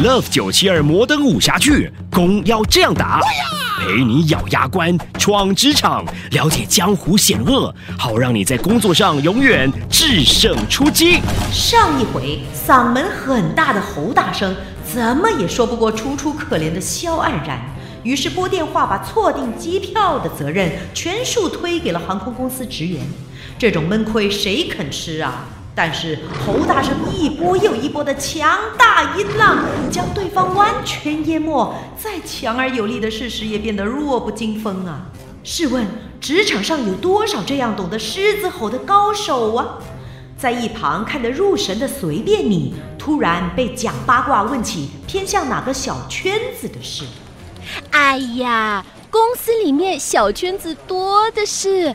Love 九七二摩登武侠剧，攻要这样打，陪你咬牙关，闯职场，了解江湖险恶，好让你在工作上永远制胜出击。上一回，嗓门很大的侯大生怎么也说不过楚楚可怜的萧黯然，于是拨电话把错订机票的责任全数推给了航空公司职员。这种闷亏谁肯吃啊？但是侯大生一波又一波的强大音浪，将对方完全淹没。再强而有力的事实也变得弱不禁风啊！试问职场上有多少这样懂得狮子吼的高手啊？在一旁看得入神的随便你，突然被讲八卦问起偏向哪个小圈子的事。哎呀，公司里面小圈子多的是，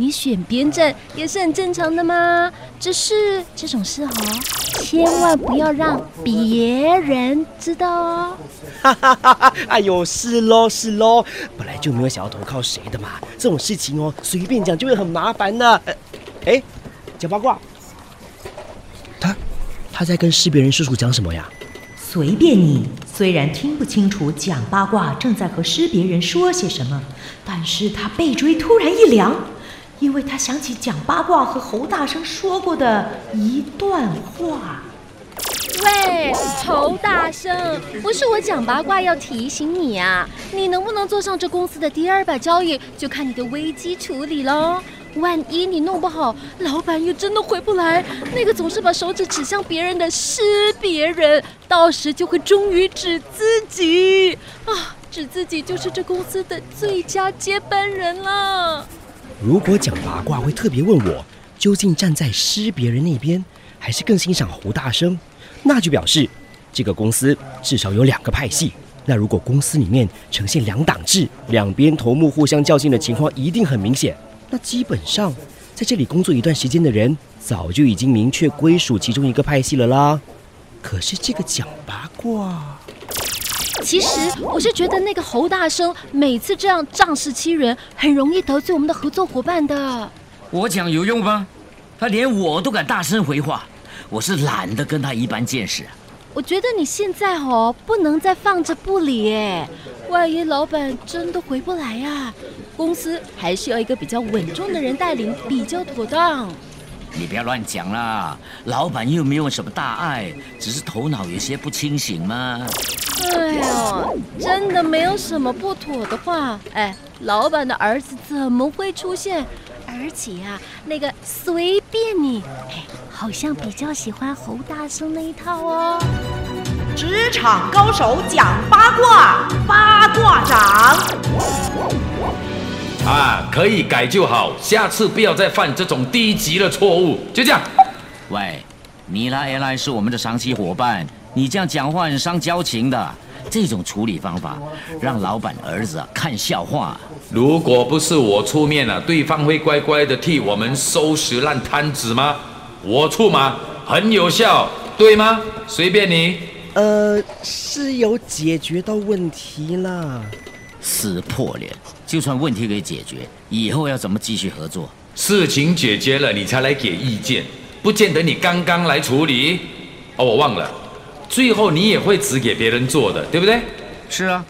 你选边站也是很正常的嘛，只是这种事哦，千万不要让别人知道哦。哈哈哈哈！哎呦，是喽是喽，本来就没有想要投靠谁的嘛，这种事情哦，随便讲就会很麻烦的。哎，讲八卦，他他在跟识别人叔叔讲什么呀？随便你，虽然听不清楚讲八卦正在和识别人说些什么，但是他背椎突然一凉。因为他想起讲八卦和侯大生说过的一段话。喂，侯大生，不是我讲八卦要提醒你啊，你能不能坐上这公司的第二把交椅，就看你的危机处理喽。万一你弄不好，老板又真的回不来，那个总是把手指指向别人的是别人，到时就会终于指自己啊，指自己就是这公司的最佳接班人了。如果讲八卦会特别问我，究竟站在失别人那边，还是更欣赏胡大生，那就表示这个公司至少有两个派系。那如果公司里面呈现两党制，两边头目互相较劲的情况一定很明显。那基本上在这里工作一段时间的人，早就已经明确归属其中一个派系了啦。可是这个讲八卦。其实我是觉得那个侯大生每次这样仗势欺人，很容易得罪我们的合作伙伴的。我讲有用吗？他连我都敢大声回话，我是懒得跟他一般见识。我觉得你现在哦，不能再放着不理哎，万一老板真的回不来呀，公司还需要一个比较稳重的人带领比较妥当。你不要乱讲啦，老板又没有什么大碍，只是头脑有些不清醒嘛。哎呦，真的没有什么不妥的话，哎，老板的儿子怎么会出现？而且呀，那个随便你，哎，好像比较喜欢侯大生那一套哦。职场高手讲八卦，八卦掌。啊，可以改就好，下次不要再犯这种低级的错误。就这样。喂，你来 A 来是我们的长期伙伴。你这样讲话很伤交情的，这种处理方法让老板儿子啊看笑话。如果不是我出面了，对方会乖乖的替我们收拾烂摊子吗？我出马很有效，对吗？随便你。呃，是有解决到问题了。撕破脸，就算问题可以解决，以后要怎么继续合作？事情解决了，你才来给意见，不见得你刚刚来处理。哦，我忘了。最后你也会指给别人做的，对不对？是啊，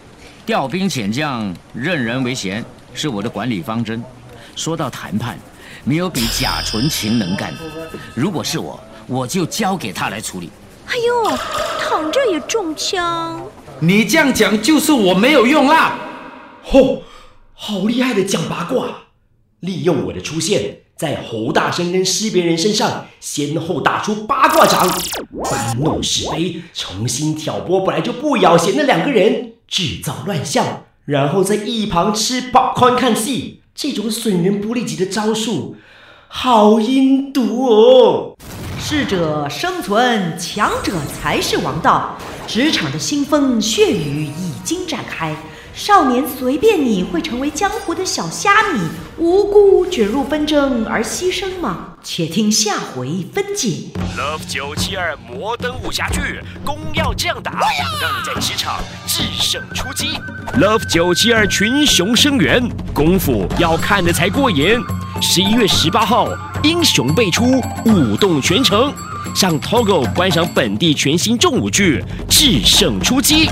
调兵遣将，任人唯贤，是我的管理方针。说到谈判，没有比贾纯情能干的。如果是我，我就交给他来处理。哎呦，躺着也中枪！你这样讲就是我没有用啦。嚯，好厉害的讲八卦，利用我的出现。在侯大生跟识别人身上先后打出八卦掌，搬弄是非，重新挑拨本来就不咬弦的两个人，制造乱象，然后在一旁吃爆欢看戏，这种损人不利己的招数，好阴毒哦！适者生存，强者才是王道。职场的腥风血雨已经展开。少年随便你会成为江湖的小虾米，无辜卷入纷争而牺牲吗？且听下回分解。Love 九七二摩登武侠剧，攻要这样打，让你在职场制胜出击。Love 九七二群雄生源，功夫要看的才过瘾。十一月十八号，英雄辈出，舞动全城。上 Togo 观赏本地全新重武剧《制胜出击》。